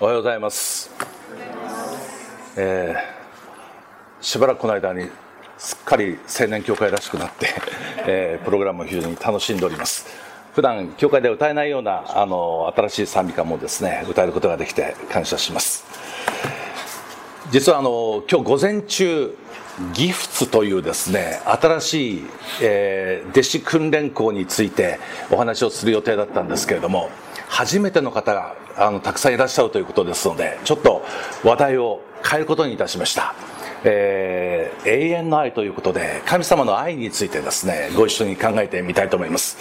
おはようございます、えーしばらくこの間にすっかり青年教会らしくなって、えープログラムを非常に楽しんでおります。普段教会で歌えないようなあの新しい賛美歌もですね歌えることができて感謝します。実はあの今日午前中ギフツというですね新しい、えー弟子訓練校についてお話をする予定だったんですけれども初めての方があのたくさんいらっしゃるということですのでちょっと話題を変えることにいたしました、えー永遠の愛ということで神様の愛についてですねご一緒に考えてみたいと思います。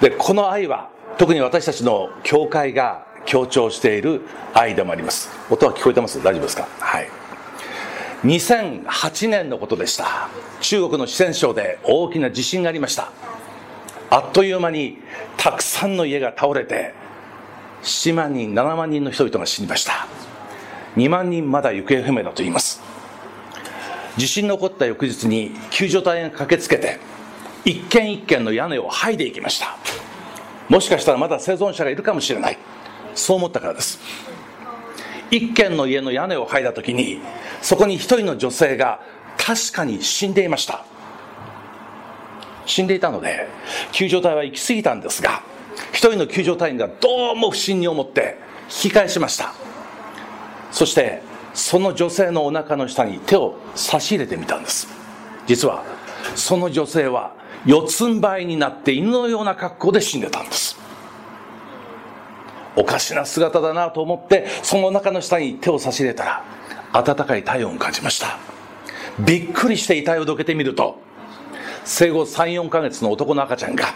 でこの愛は特に私たちの教会が強調している愛でもあります。音は聞こえてます？大丈夫ですか？はい。2008年のことでした。中国の四川省で大きな地震がありました。あっという間にたくさんの家が倒れて7万人7万人の人々が死にました。2万人まだ行方不明だと言います。地震の起こった翌日に救助隊が駆けつけて一軒一軒の屋根を剥いでいきました。もしかしたらまだ生存者がいるかもしれない。そう思ったからです。一軒の家の屋根を剥いだ時にそこに一人の女性が確かに死んでいました。死んでいたので救助隊は行き過ぎたんですが一人の救助隊員がどうも不審に思って引き返しました。そしてその女性のお腹の下に手を差し入れてみたんです。実はその女性は四つん這いになって犬のような格好で死んでたんです。おかしな姿だなと思ってそのお腹の下に手を差し入れたら温かい体温を感じました。びっくりして遺体をどけてみると生後34ヶ月の男の赤ちゃんが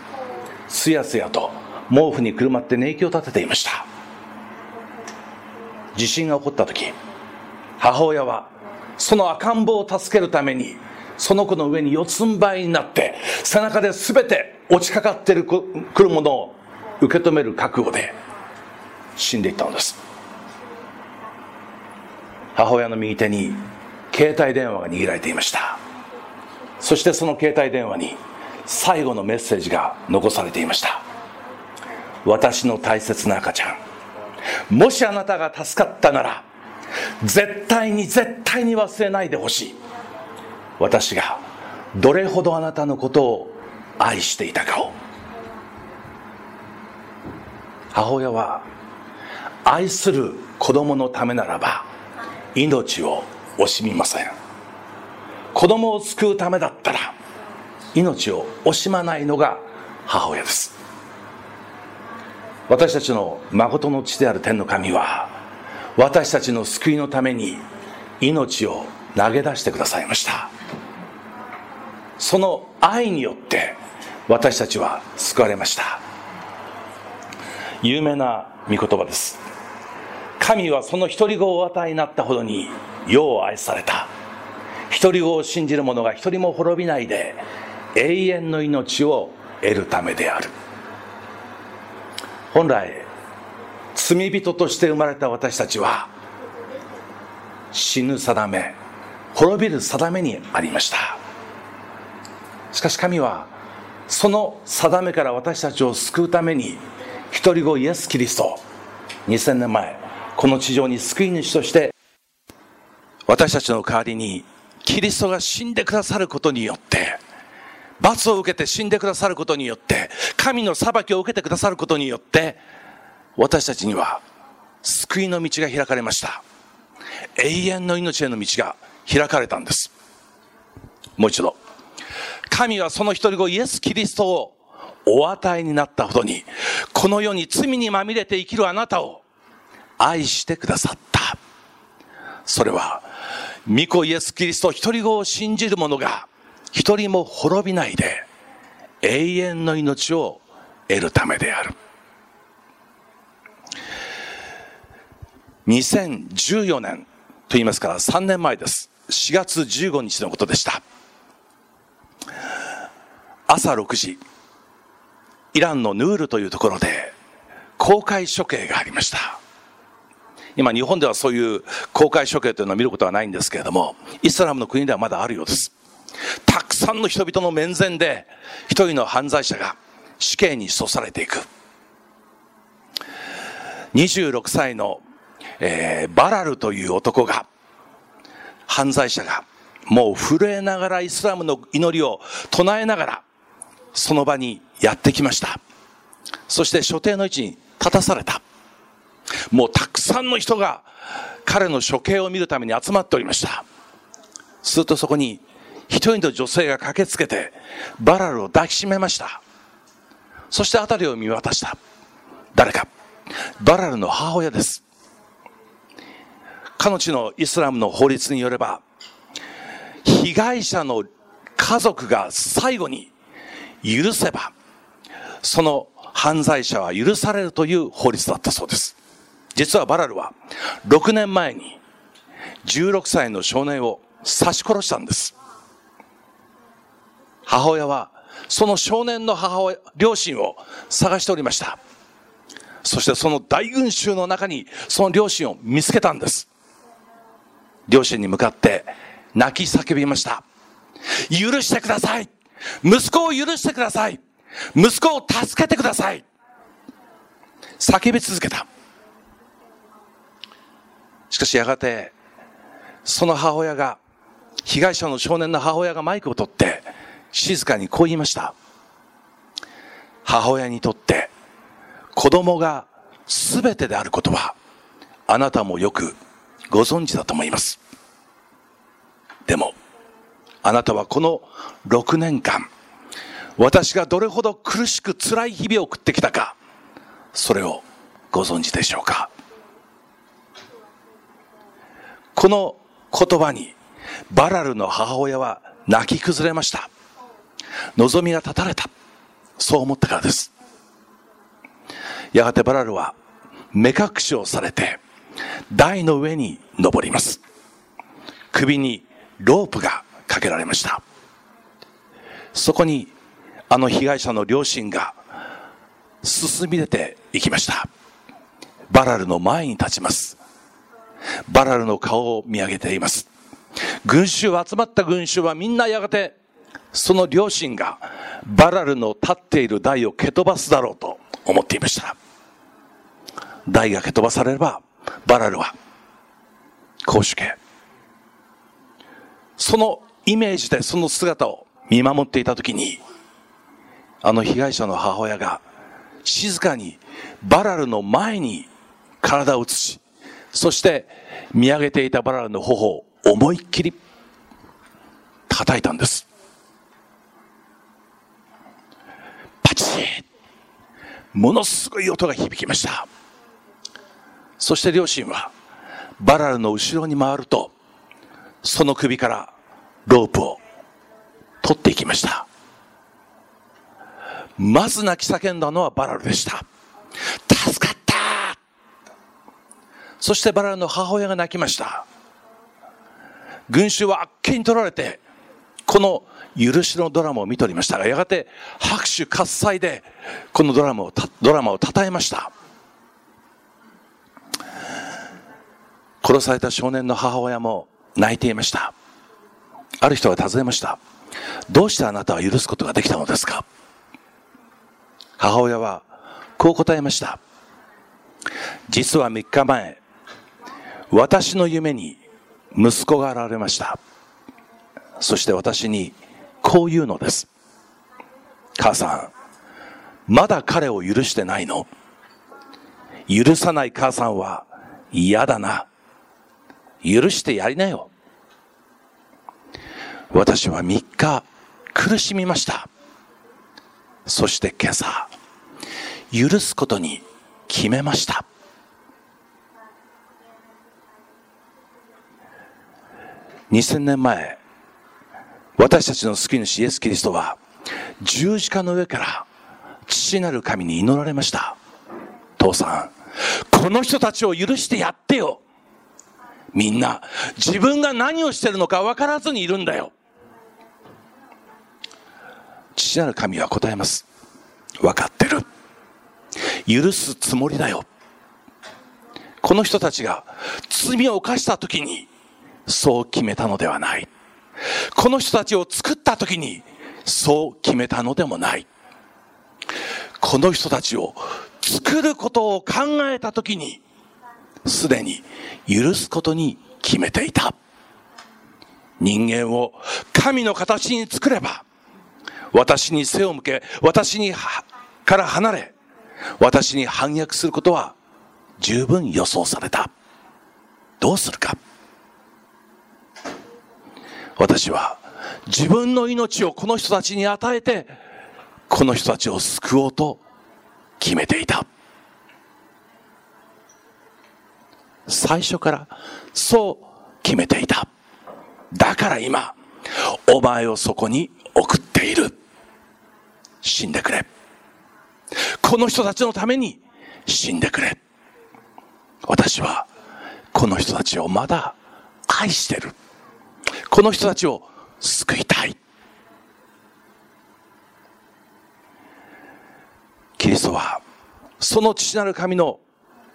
すやすやと毛布にくるまって寝息を立てていました。地震が起こった時母親はその赤ん坊を助けるためにその子の上に四つん這いになって背中で全て落ちかかってるくるものを受け止める覚悟で死んでいったのです。母親の右手に携帯電話が握られていました。そしてその携帯電話に最後のメッセージが残されていました。私の大切な赤ちゃん。もしあなたが助かったなら絶対に絶対に忘れないでほしい。私がどれほどあなたのことを愛していたかを。母親は愛する子供のためならば命を惜しみません。子供を救うためだったら命を惜しまないのが母親です。私たちの誠の父である天の神は私たちの救いのために命を投げ出してくださいました。その愛によって私たちは救われました。有名な御言葉です。神はその独り子をお与えになったほどに世を愛された。独り子を信じる者が一人も滅びないで永遠の命を得るためである。本来罪人として生まれた私たちは死ぬ定め滅びる定めにありました。しかし神はその定めから私たちを救うために一人子イエス・キリスト2000年前この地上に救い主として私たちの代わりにキリストが死んでくださることによって罰を受けて死んでくださることによって神の裁きを受けてくださることによって私たちには救いの道が開かれました。永遠の命への道が開かれたんです。もう一度。神はその一人子イエス・キリストをお与えになったほどにこの世に罪にまみれて生きるあなたを愛してくださった。それは御子イエス・キリスト一人子を信じる者が一人も滅びないで永遠の命を得るためである。2014年と言いますから3年前です。4月15日のことでした。朝6時イランのヌールというところで公開処刑がありました。今日本ではそういう公開処刑というのを見ることはないんですけれどもイスラムの国ではまだあるようです。たくさんの人々の面前で一人の犯罪者が死刑に処されていく26歳のえー、バラルという男が、犯罪者が、もう震えながらイスラムの祈りを唱えながら、その場にやってきました。そして所定の位置に立たされた。もうたくさんの人が彼の処刑を見るために集まっておりました。するとそこに一人の女性が駆けつけてバラルを抱きしめました。そして辺りを見渡した。誰かバラルの母親です。彼女のイスラムの法律によれば、被害者の家族が最後に許せば、その犯罪者は許されるという法律だったそうです。実はバラルは6年前に16歳の少年を刺し殺したんです。母親はその少年の母親、両親を探しておりました。そしてその大群衆の中にその両親を見つけたんです。両親に向かって泣き叫びました。許してください息子を許してください息子を助けてください叫び続けた。しかしやがて、その母親が、被害者の少年の母親がマイクを取って、静かにこう言いました。母親にとって子供が全てであることはあなたもよくご存知だと思います。でも、あなたはこの6年間、私がどれほど苦しく辛い日々を送ってきたか、それをご存知でしょうか？この言葉にバラルの母親は泣き崩れました。望みが絶たれた。そう思ったからです。やがてバラルは目隠しをされて台の上に登ります。首にロープがかけられました。そこにあの被害者の両親が進み出ていきました。バラルの前に立ちます。バラルの顔を見上げています。群衆集まった群衆はみんなやがてその両親がバラルの立っている台を蹴飛ばすだろうと思っていました。台が蹴飛ばされれば、バラルは、公主家。そのイメージでその姿を見守っていたときに、あの被害者の母親が静かにバラルの前に体を移し、そして見上げていたバラルの頬を思いっきり叩いたんです。チものすごい音が響きました。そして両親はバラルの後ろに回ると、その首からロープを取っていきました。まず泣き叫んだのはバラルでした。助かったそしてバラルの母親が泣きました。群衆はあっけに取られて、この許しのドラマを見ておりましたが、やがて拍手喝采で、このドラマを、ドラマを称えました。殺された少年の母親も泣いていました。ある人が尋ねました。どうしてあなたは許すことができたのですか？母親はこう答えました。実は3日前、私の夢に息子が現れました。そして私にこう言うのです。母さん、まだ彼を許してないの許さない母さんは嫌だな。許してやりなよ。私は3日苦しみました。そして今朝、許すことに決めました。2000年前、私たちの救い主イエス・キリストは十字架の上から父なる神に祈られました。父さん、この人たちを許してやってよ。みんな自分が何をしてるのか分からずにいるんだよ。父なる神は答えます。分かってる。許すつもりだよ。この人たちが罪を犯した時にそう決めたのではない。この人たちを作った時にそう決めたのでもない。この人たちを作ることを考えた時にすでに許すことに決めていた。人間を神の形に作れば、私に背を向け、私にから離れ、私に反逆することは十分予想された。どうするか。私は自分の命をこの人たちに与えて、この人たちを救おうと決めていた。最初からそう決めていた。だから今、お前をそこに送っている。死んでくれ。この人たちのために死んでくれ。私はこの人たちをまだ愛してる。この人たちを救いたい。キリストはその父なる神の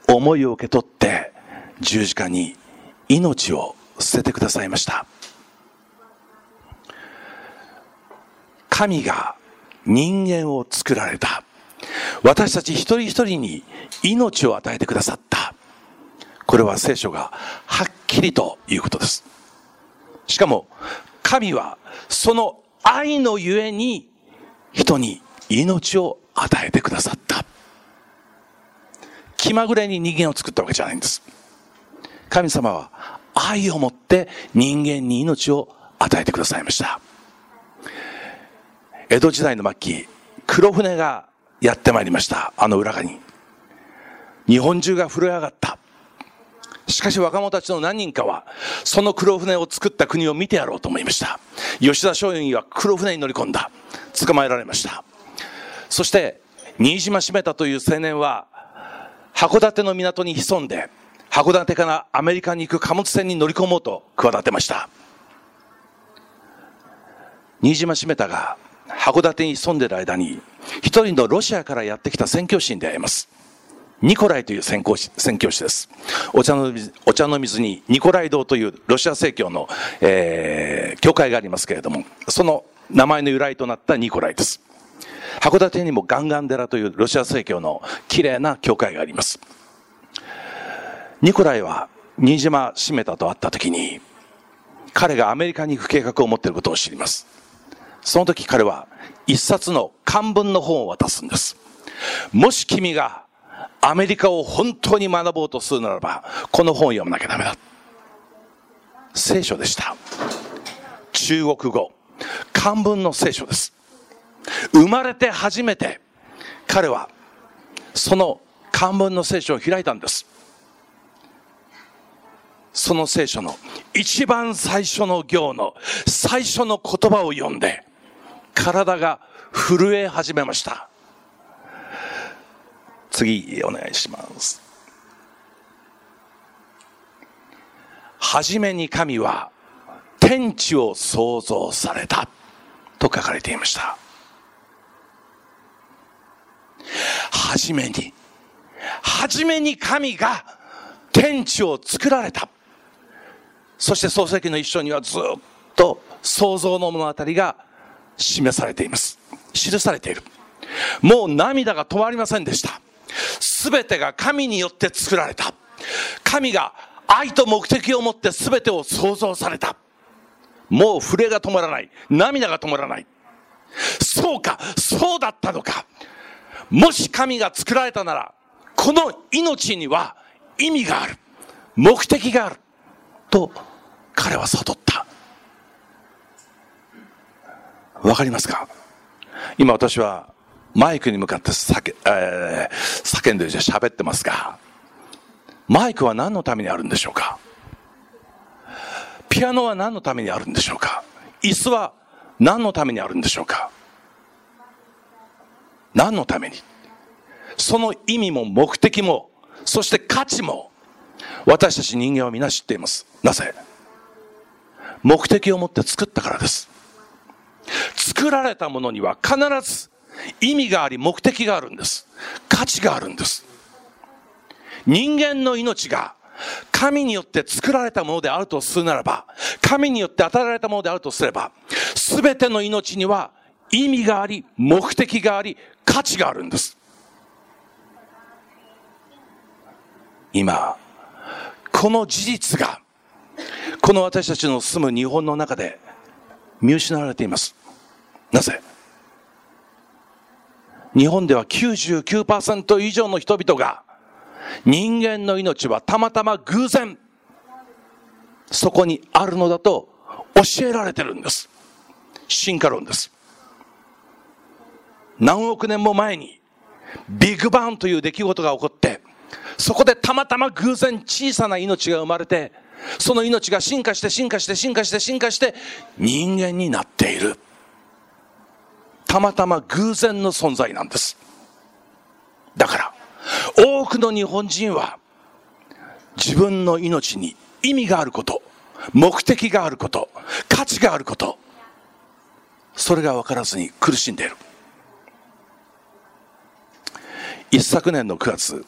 思いを受け取って十字架に命を捨ててくださいました。神が人間を作られた。私たち一人一人に命を与えてくださった。これは聖書がはっきりということです。しかも、神はその愛のゆえに人に命を与えてくださった。気まぐれに人間を作ったわけじゃないんです。神様は愛を持って人間に命を与えてくださいました。江戸時代の末期、黒船がやってまいりました。あの裏側に。日本中が震え上がった。しかし若者たちの何人かは、その黒船を作った国を見てやろうと思いました。吉田松陰は黒船に乗り込んだ。捕まえられました。そして、新島閉めたという青年は、函館の港に潜んで、函館からアメリカに行く貨物船に乗り込もうと企てました。新島閉めたが、函館に潜んでいる間に、一人のロシアからやってきた宣教師に出会います。ニコライという宣教師宣教師です。お茶の水お茶の水にニコライ堂というロシア正教の、えー、教会がありますけれども、その名前の由来となったニコライです。函館にもガンガン寺というロシア正教の綺麗な教会があります。ニコライは新島閉めたと会った時に、彼がアメリカに行く計画を持っていることを知ります。その時彼は一冊の漢文の本を渡すんです。もし君がアメリカを本当に学ぼうとするならば、この本を読まなきゃダメだ。聖書でした。中国語。漢文の聖書です。生まれて初めて、彼は、その漢文の聖書を開いたんです。その聖書の一番最初の行の最初の言葉を読んで、体が震え始めました。次お願いします。はじめに神は天地を創造されたと書かれていました。はじめに、はじめに神が天地を作られた。そして創世記の一章にはずっと創造の物語が示されています。記されている。もう涙が止まりませんでした。すべてが神によって作られた。神が愛と目的を持ってすべてを創造された。もう触れが止まらない。涙が止まらない。そうか、そうだったのか。もし神が作られたなら、この命には意味がある。目的がある。と、彼は悟った。わかりますか？今私はマイクに向かって叫,、えー、叫んでじゃ喋ってますが、マイクは何のためにあるんでしょうか？ピアノは何のためにあるんでしょうか？椅子は何のためにあるんでしょうか？何のために？その意味も目的も、そして価値も、私たち人間は皆知っています。なぜ？目的を持って作ったからです。作られたものには必ず意味があり目的があるんです。価値があるんです。人間の命が神によって作られたものであるとするならば、神によって与えられたものであるとすれば、すべての命には意味があり、目的があり、価値があるんです。今、この事実が、この私たちの住む日本の中で見失われています。なぜ？日本では99%以上の人々が人間の命はたまたま偶然そこにあるのだと教えられてるんです。進化論です。何億年も前にビッグバンという出来事が起こってそこでたまたま偶然小さな命が生まれてその命が進化して進化して進化して進化して人間になっている。たまたま偶然の存在なんです。だから、多くの日本人は自分の命に意味があること、目的があること、価値があること、それが分からずに苦しんでいる。一昨年の9月、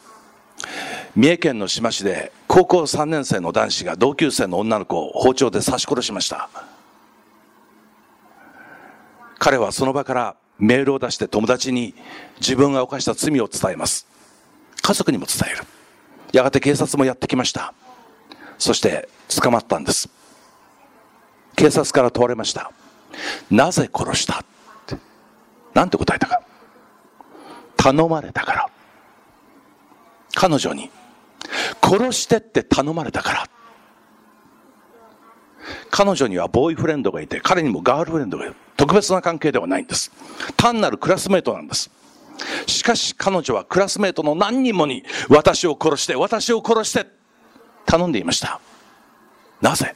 三重県の志摩市で高校3年生の男子が同級生の女の子を包丁で刺し殺しました。彼はその場からメールを出して友達に自分が犯した罪を伝えます。家族にも伝える。やがて警察もやってきました。そして捕まったんです。警察から問われました。なぜ殺した？って。なんて答えたか。頼まれたから。彼女に殺してって頼まれたから。彼女にはボーイフレンドがいて、彼にもガールフレンドがいる。特別な関係ではないんです。単なるクラスメートなんです。しかし彼女はクラスメートの何人もに私を殺して、私を殺して頼んでいました。なぜ？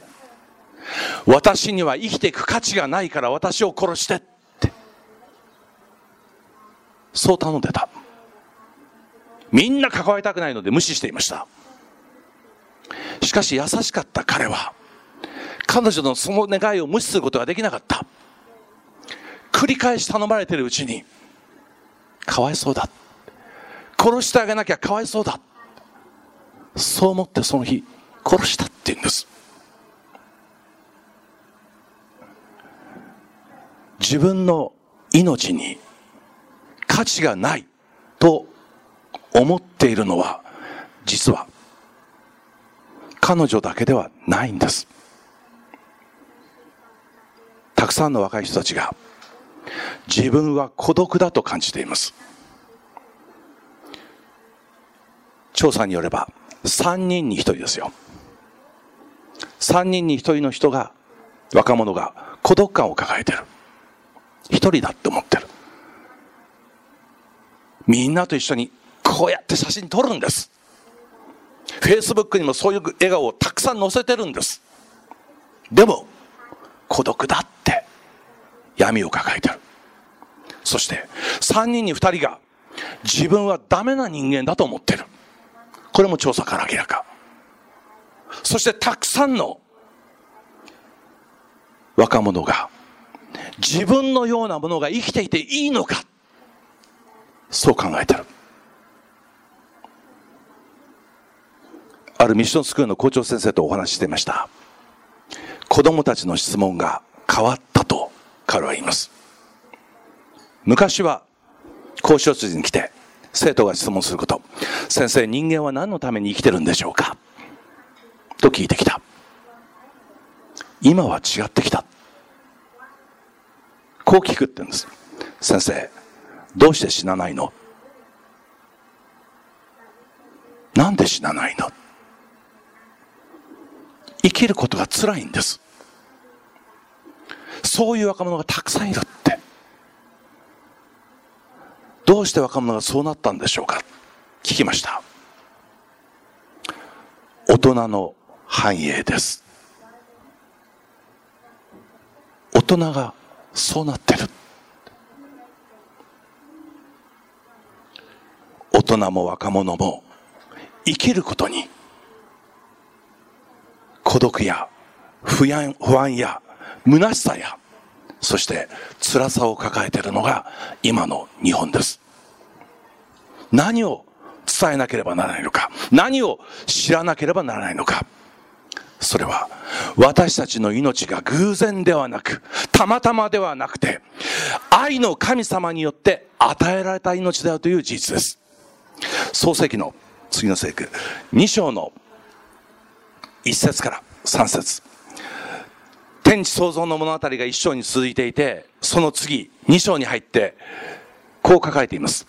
私には生きていく価値がないから私を殺してって。そう頼んでた。みんな関わりたくないので無視していました。しかし優しかった彼は、彼女のその願いを無視することができなかった。繰り返し頼まれているうちに、かわいそうだ。殺してあげなきゃかわいそうだ。そう思ってその日、殺したって言うんです。自分の命に価値がないと思っているのは、実は彼女だけではないんです。たくさんの若い人たちが自分は孤独だと感じています。調査によれば3人に1人ですよ。3人に1人の人が、若者が孤独感を抱えてる。1人だって思ってる。みんなと一緒にこうやって写真撮るんです。フェイスブックにもそういう笑顔をたくさん載せてるんです。でも、孤独だって闇を抱えてる。そして、3人に2人が自分はダメな人間だと思ってる。これも調査から明らか。そしてたくさんの若者が自分のようなものが生きていていいのかそう考えてる。あるミッションスクールの校長先生とお話ししていました。子供たちの質問が変わったと彼は言います。昔は講師室に来て生徒が質問すること。先生、人間は何のために生きてるんでしょうか？と聞いてきた。今は違ってきた。こう聞くって言うんです。先生、どうして死なないの？なんで死なないの？生きることが辛いんです。そういう若者がたくさんいるって。どうして若者がそうなったんでしょうか聞きました。大人の繁栄です。大人がそうなってる。大人も若者も生きることに孤独や不安不安や虚しさやそして辛さを抱えているのが今の日本です。何を伝えなければならないのか何を知らなければならないのか。それは私たちの命が偶然ではなくたまたまではなくて愛の神様によって与えられた命だよという事実です。創世記の次の聖句2章の1節から3節。天地創造の物語が1章に続いていて、その次、2章に入って、こう書かれています。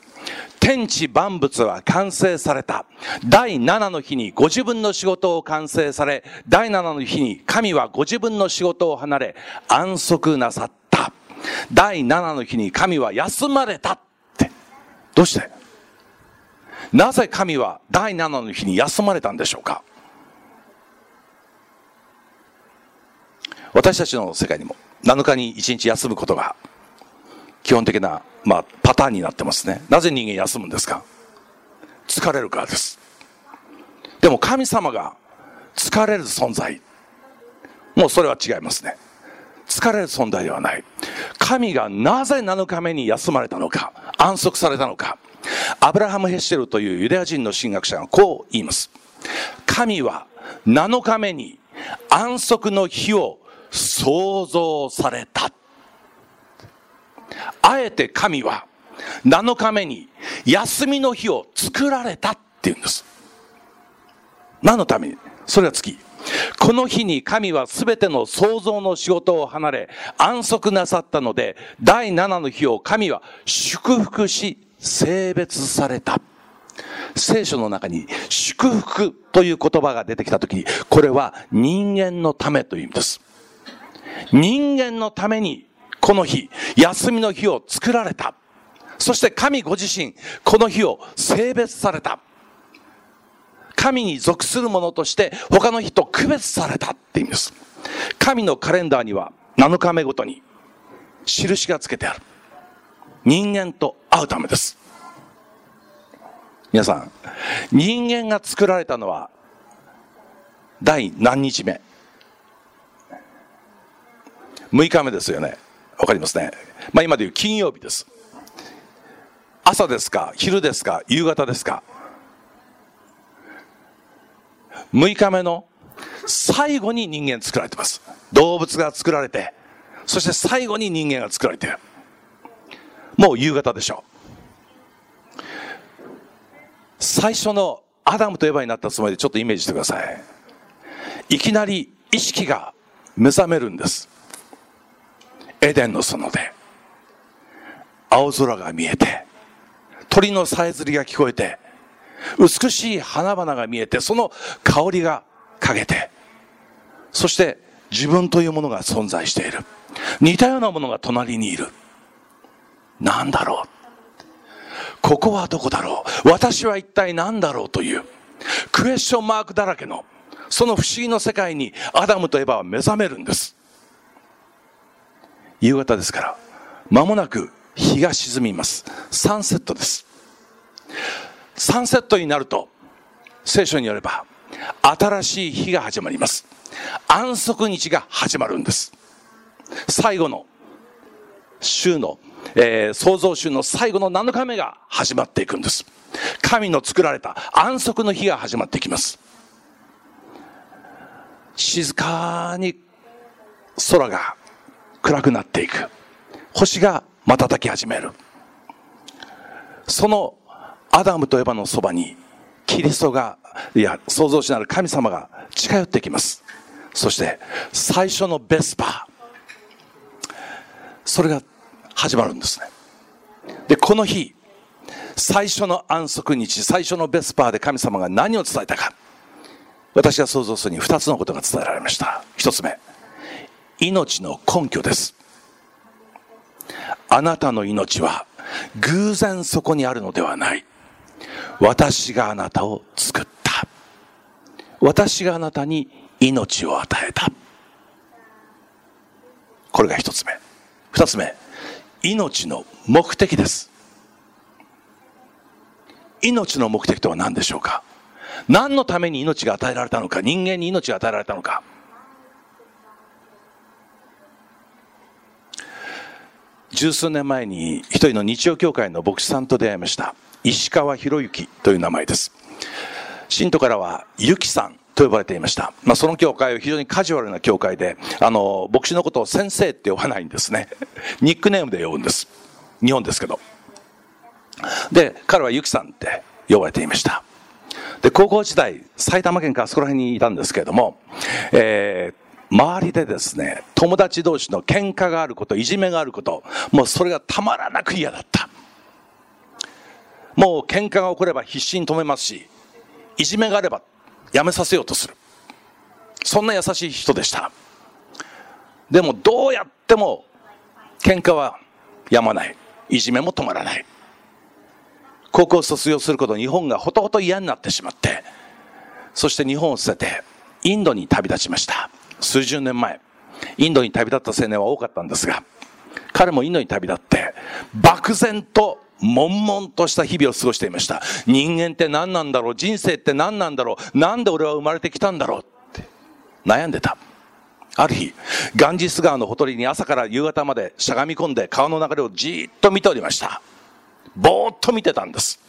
天地万物は完成された。第7の日にご自分の仕事を完成され、第7の日に神はご自分の仕事を離れ、安息なさった。第7の日に神は休まれたって。どうして？なぜ神は第7の日に休まれたんでしょうか？私たちの世界にも7日に1日休むことが基本的な、まあ、パターンになってますね。なぜ人間休むんですか？疲れるからです。でも神様が疲れる存在。もうそれは違いますね。疲れる存在ではない。神がなぜ7日目に休まれたのか、安息されたのか。アブラハム・ヘッシェルというユダヤ人の神学者がこう言います。神は7日目に安息の日を創造された。あえて神は7日目に休みの日を作られたっていうんです。何のために？それは次。この日に神は全ての創造の仕事を離れ安息なさったので第7の日を神は祝福し性別された。聖書の中に祝福という言葉が出てきたときに、これは人間のためという意味です。人間のためにこの日、休みの日を作られた。そして神ご自身、この日を性別された。神に属するものとして他の日と区別されたって意味です。神のカレンダーには7日目ごとに印がつけてある。人間と会うためです。皆さん、人間が作られたのは第何日目 ?6 日目ですよね。わかりますね。まあ今でいう金曜日です。朝ですか昼ですか夕方ですか6日目の最後に人間作られてます。動物が作られて、そして最後に人間が作られてる。もう夕方でしょう。最初のアダムとエヴァになったつもりでちょっとイメージしてください。いきなり意識が目覚めるんです。エデンの園で。青空が見えて、鳥のさえずりが聞こえて、美しい花々が見えて、その香りがかけて、そして自分というものが存在している。似たようなものが隣にいる。何だろうここはどこだろう私は一体何だろうというクエスチョンマークだらけのその不思議の世界にアダムとエバは目覚めるんです夕方ですから間もなく日が沈みますサンセットですサンセットになると聖書によれば新しい日が始まります安息日が始まるんです最後の週のえー、創造主の最後の7日目が始まっていくんです。神の作られた安息の日が始まっていきます。静かに空が暗くなっていく。星が瞬き始める。そのアダムとエヴァのそばにキリストが、いや、創造主なる神様が近寄ってきます。そして最初のベスパー。それが始まるんですね。で、この日、最初の安息日、最初のベスパーで神様が何を伝えたか。私が想像するに二つのことが伝えられました。一つ目、命の根拠です。あなたの命は偶然そこにあるのではない。私があなたを作った。私があなたに命を与えた。これが一つ目。二つ目、命の目的です。命の目的とは何でしょうか？何のために命が与えられたのか？人間に命が与えられたのか？十数年前に一人の日曜教会の牧師さんと出会いました石川博之という名前です信徒からはゆきさんと呼ばれていました。まあ、その教会は非常にカジュアルな教会で、あの、牧師のことを先生って呼ばないんですね。ニックネームで呼ぶんです。日本ですけど。で、彼はユキさんって呼ばれていました。で、高校時代、埼玉県からそこら辺にいたんですけれども、えー、周りでですね、友達同士の喧嘩があること、いじめがあること、もうそれがたまらなく嫌だった。もう喧嘩が起これば必死に止めますし、いじめがあればやめさせようとする。そんな優しい人でした。でもどうやっても喧嘩はやまない。いじめも止まらない。高校卒業すること日本がほとほと嫌になってしまって、そして日本を捨ててインドに旅立ちました。数十年前、インドに旅立った青年は多かったんですが、彼もインドに旅立って、漠然と悶々とした日々を過ごしていました。人間って何なんだろう？人生って何なんだろう？なんで俺は生まれてきたんだろう？って悩んでた。ある日、ガンジス川のほとりに朝から夕方までしゃがみ込んで川の流れをじーっと見ておりました。ぼーっと見てたんです。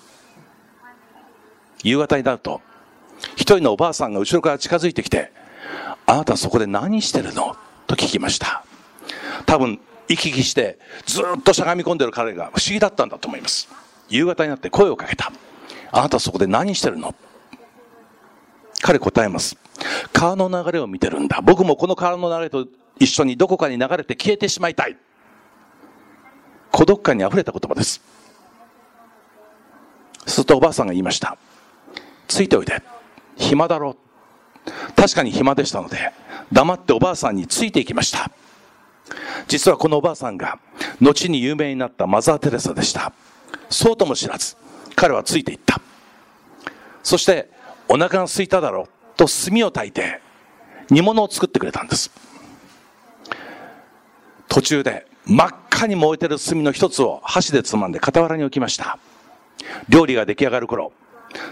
夕方になると、一人のおばあさんが後ろから近づいてきて、あなたそこで何してるの？と聞きました。多分、行き来してずっとしゃがみ込んでる彼が不思議だったんだと思います。夕方になって声をかけた。あなたそこで何してるの？彼答えます。川の流れを見てるんだ。僕もこの川の流れと一緒にどこかに流れて消えてしまいたい。孤独感に溢れた言葉です。するとおばあさんが言いました。ついておいで。暇だろう。確かに暇でしたので、黙っておばあさんについていきました。実はこのおばあさんが、後に有名になったマザー・テレサでした。そうとも知らず、彼はついていった。そして、お腹が空いただろうと炭を焚いて煮物を作ってくれたんです途中で真っ赤に燃えてる炭の一つを箸でつまんで傍らに置きました料理が出来上がる頃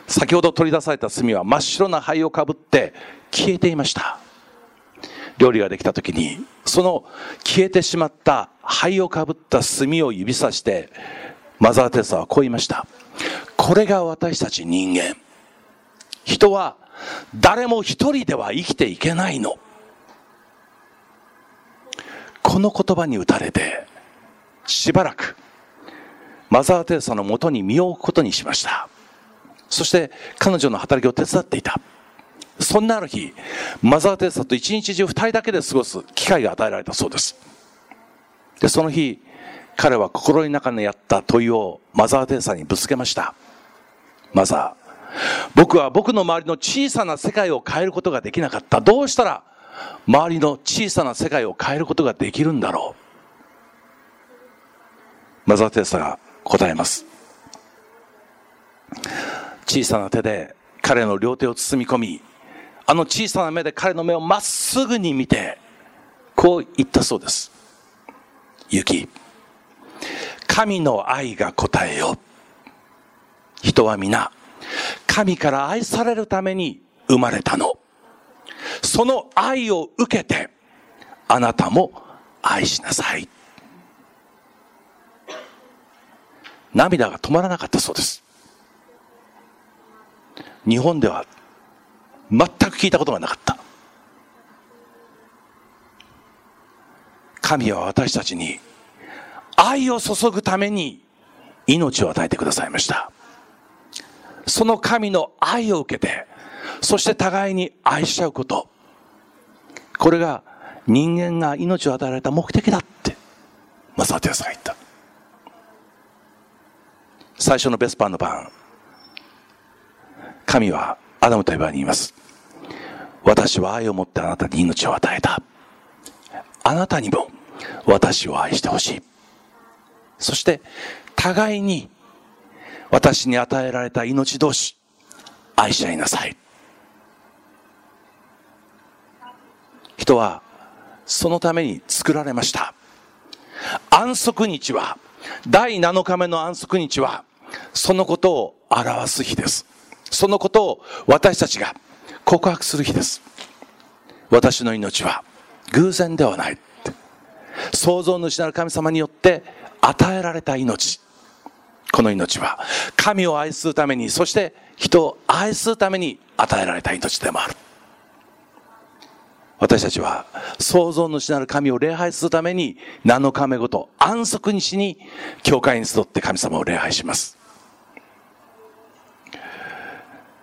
先ほど取り出された炭は真っ白な灰をかぶって消えていました料理ができた時にその消えてしまった灰をかぶった炭を指さしてマザー・テレサはこう言いましたこれが私たち人間人は誰も一人では生きていけないの。この言葉に打たれて、しばらく、マザー・テレサのもとに身を置くことにしました。そして彼女の働きを手伝っていた。そんなある日、マザー・テレサと一日中二人だけで過ごす機会が与えられたそうです。で、その日、彼は心の中にあった問いをマザー・テレサにぶつけました。マザー、僕は僕の周りの小さな世界を変えることができなかった。どうしたら周りの小さな世界を変えることができるんだろう。マザー・テレサが答えます。小さな手で彼の両手を包み込み、あの小さな目で彼の目をまっすぐに見て、こう言ったそうです。雪、神の愛が答えよ。人は皆、神から愛されるために生まれたの。その愛を受けて、あなたも愛しなさい。涙が止まらなかったそうです。日本では全く聞いたことがなかった。神は私たちに愛を注ぐために命を与えてくださいました。その神の愛を受けて、そして互いに愛し合うこと。これが人間が命を与えられた目的だって、マサテヤさんが言った。最初のベスパーの晩、神はアダムとエバに言います。私は愛を持ってあなたに命を与えた。あなたにも私を愛してほしい。そして互いに私に与えられた命同士、愛し合いなさい。人は、そのために作られました。安息日は、第7日目の安息日は、そのことを表す日です。そのことを私たちが告白する日です。私の命は偶然ではない。創造主なる神様によって与えられた命。この命は神を愛するためにそして人を愛するために与えられた命でもある私たちは創造主なる神を礼拝するために7日目ごと安息日に教会に集って神様を礼拝します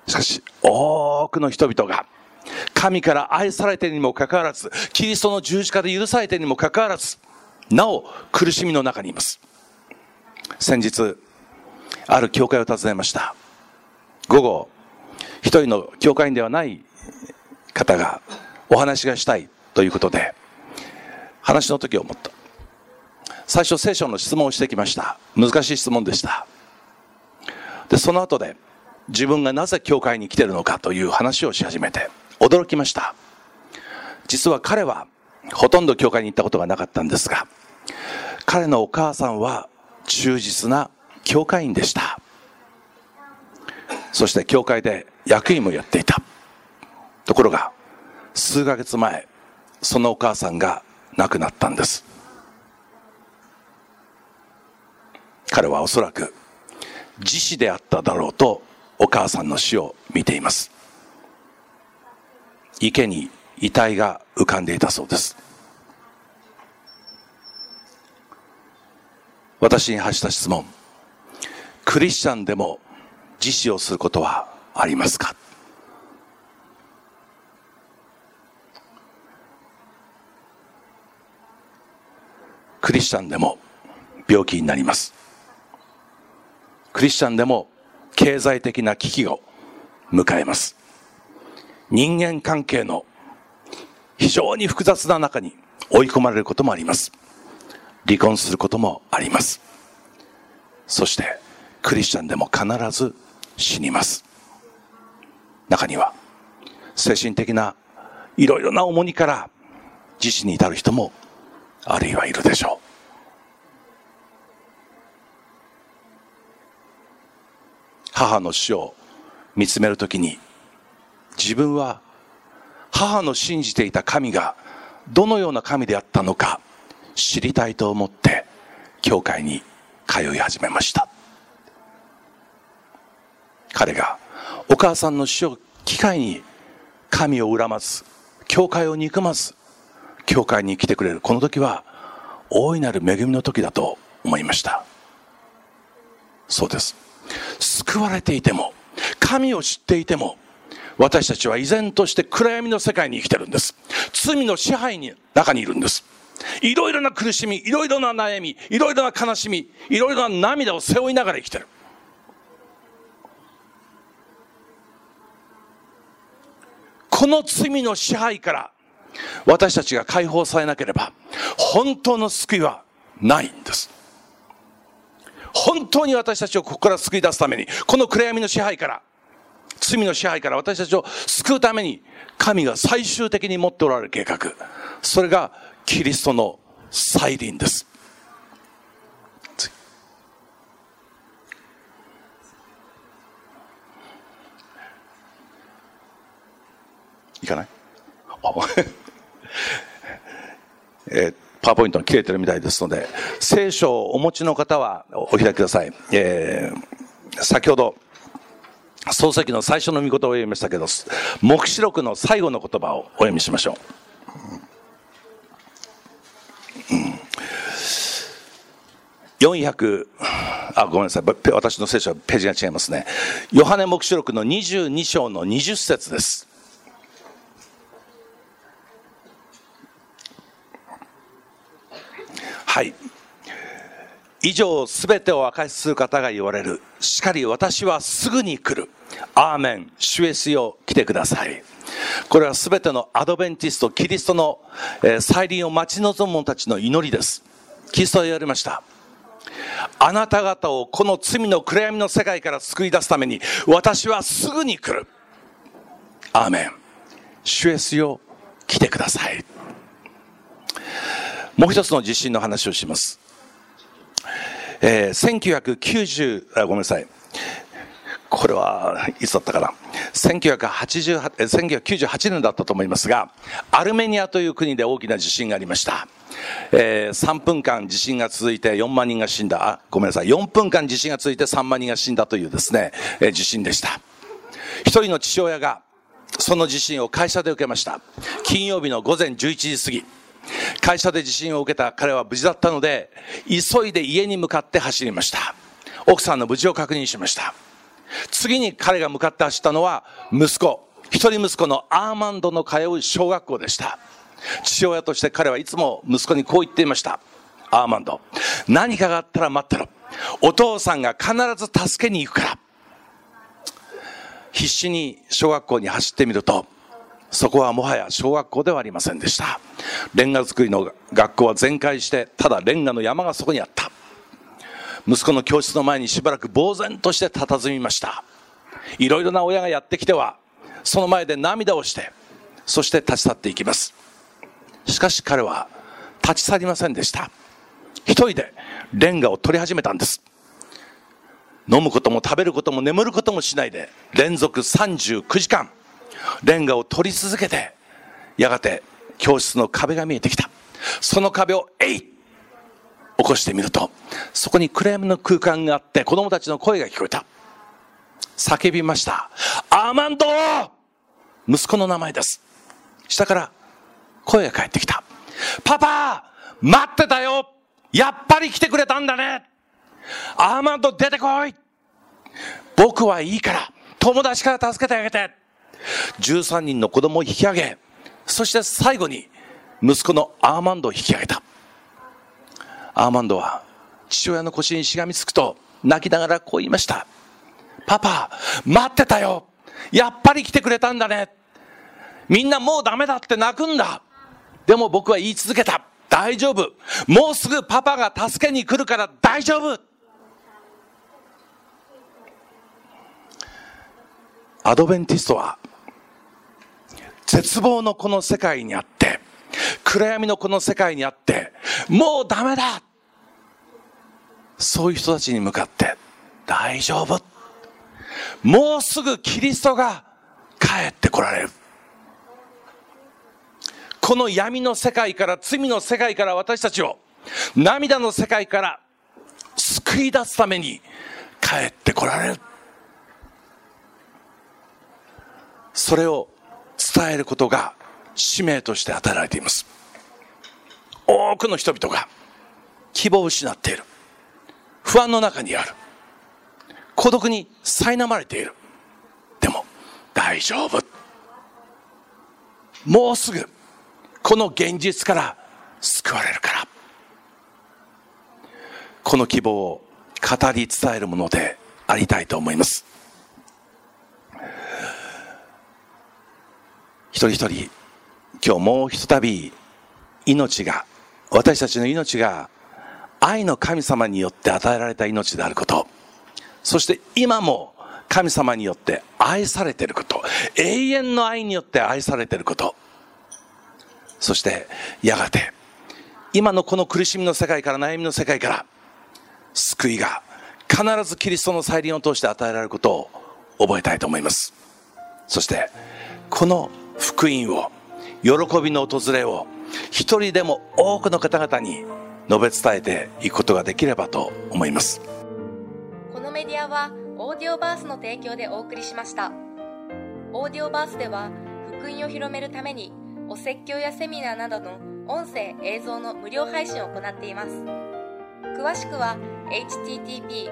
しかし、多くの人々が、神から愛されているにもかかわらず、キリストの十字架で許されてにもかかわらず、なお苦しみの中にいます。先日、ある教会を訪ねました。午後、一人の教会員ではない方がお話がしたいということで、話の時を思った。最初聖書の質問をしてきました。難しい質問でした。で、その後で自分がなぜ教会に来てるのかという話をし始めて驚きました。実は彼はほとんど教会に行ったことがなかったんですが、彼のお母さんは忠実な教会員でした。そして教会で役員もやっていた。ところが、数ヶ月前、そのお母さんが亡くなったんです。彼はおそらく自死であっただろうとお母さんの死を見ています。池に遺体が浮かんでいたそうです。私に発した質問。クリスチャンでも自死をすることはありますか？クリスチャンでも病気になります。クリスチャンでも経済的な危機を迎えます。人間関係の非常に複雑な中に追い込まれることもあります。離婚することもあります。そしてクリスチャンでも必ず死にます。中には精神的ないろいろな重荷から自死に至る人もあるいはいるでしょう。母の死を見つめるときに自分は母の信じていた神がどのような神であったのか知りたいと思って教会に通い始めました。彼がお母さんの死を機会に神を恨まず教会を憎まず教会に来てくれるこの時は大いなる恵みの時だと思いました。そうです。救われていても神を知っていても私たちは依然として暗闇の世界に生きてるんです。罪の支配に中にいるんです。いろいろな苦しみいろいろな悩みいろいろな悲しみいろいろな涙を背負いながら生きてる。この罪の支配から私たちが解放されなければ本当の救いはないんです。本当に私たちをここから救い出すためにこの暗闇の支配から罪の支配から私たちを救うために神が最終的に持っておられる計画。それがキリストの再臨です。いかない？え、パワーポイントが切れてるみたいですので、聖書をお持ちの方はお開きください。えー、先ほど、漱石の最初の御言葉を読みましたけど、黙示録の最後の言葉をお読みしましょう。400あごめんなさい私の聖書はページが違いますねヨハネ黙示録の22章の20節ですはい。以上すべてを明かしする方が言われる。しかり私はすぐに来る。アーメン。主イエスよ来てください。これはすべてのアドベンティストキリストの、え、再臨を待ち望む者たちの祈りです。キリストは言われました。あなた方をこの罪の暗闇の世界から救い出すために私はすぐに来る。アーメン。主イエスよ来てください。もう一つの地震の話をします。えー、1990あ、ごめんなさい。これはいつだったかな。1988 1998年だったと思いますが、アルメニアという国で大きな地震がありました。えー、3分間地震が続いて4万人が死んだ。あ、ごめんなさい。4分間地震が続いて3万人が死んだというですね、えー、地震でした。一人の父親がその地震を会社で受けました。金曜日の午前11時過ぎ。会社で地震を受けた彼は無事だったので、急いで家に向かって走りました。奥さんの無事を確認しました。次に彼が向かって走ったのは息子、一人息子のアーマンドの通う小学校でした。父親として彼はいつも息子にこう言っていました。アーマンド。何かがあったら待ってろ。お父さんが必ず助けに行くから。必死に小学校に走ってみると、そこはもはや小学校ではありませんでした。レンガ作りの学校は全壊して、ただレンガの山がそこにあった。息子の教室の前にしばらく呆然として佇みました。いろいろな親がやってきては、その前で涙をして、そして立ち去っていきます。しかし彼は立ち去りませんでした。一人でレンガを取り始めたんです。飲むことも食べることも眠ることもしないで、連続39時間、レンガを取り続けて、やがて教室の壁が見えてきた。その壁を、えい起こしてみると、そこに暗闇の空間があって、子供たちの声が聞こえた。叫びました。アーマンド息子の名前です。下から声が返ってきた。パパ待ってたよやっぱり来てくれたんだねアーマンド出てこい僕はいいから友達から助けてあげて13人の子供を引き上げそして最後に息子のアーマンドを引き上げたアーマンドは父親の腰にしがみつくと泣きながらこう言いましたパパ待ってたよやっぱり来てくれたんだねみんなもうダメだって泣くんだでも僕は言い続けた。大丈夫。もうすぐパパが助けに来るから大丈夫。アドベンティストは、絶望のこの世界にあって、暗闇のこの世界にあって、もうダメだそういう人たちに向かって、大丈夫。もうすぐキリストが帰ってこられる。この闇の世界から、罪の世界から私たちを、涙の世界から救い出すために帰ってこられる。それを伝えることが使命として与えられています。多くの人々が希望を失っている。不安の中にある。孤独に苛まれている。でも大丈夫。もうすぐこの現実から救われるからこの希望を語り伝えるものでありたいと思います一人一人今日もうひとたび命が私たちの命が愛の神様によって与えられた命であること。そして今も神様によって愛されていること。永遠の愛によって愛されていること。そしてやがて今のこの苦しみの世界から悩みの世界から救いが必ずキリストの再臨を通して与えられることを覚えたいと思います。そしてこの福音を喜びの訪れを一人でも多くの方々に述べ伝えていくことができればと思います。このメディアはオーディオバースの提供でお送りしました。オーディオバースでは福音を広めるためにお説教やセミナーなどの音声映像の無料配信を行っています。詳しくは http